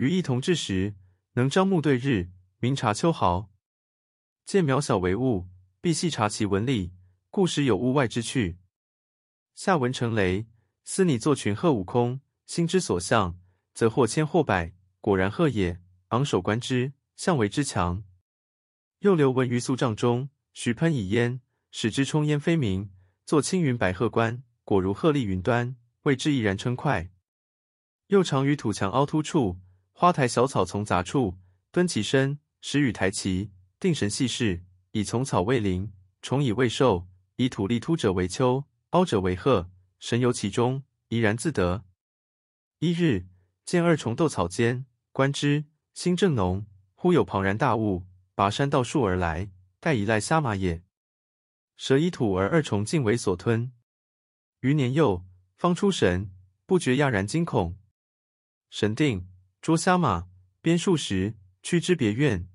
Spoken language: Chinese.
于一同至时，能张目对日，明察秋毫。见渺小为物，必细察其纹理，故时有物外之趣。下文成雷，思拟作群鹤舞空，心之所向，则或千或百，果然鹤也。昂首观之，象为之强。又留文于素帐中，徐喷以烟，使之冲烟飞鸣，作青云白鹤观，果如鹤立云端，谓之毅然称快。又常于土墙凹凸处，花台小草丛杂处，蹲其身，时与台齐，定神细视，以丛草为林，虫蚁为兽，以土立凸者为丘，凹者为壑，神游其中，怡然自得。一日，见二虫斗草间，观之。心正浓，忽有庞然大物拔山倒树而来，盖一赖虾马也。蛇以土而二虫尽为所吞。余年幼，方出神，不觉讶然惊恐。神定，捉瞎马，编数十，去之别院，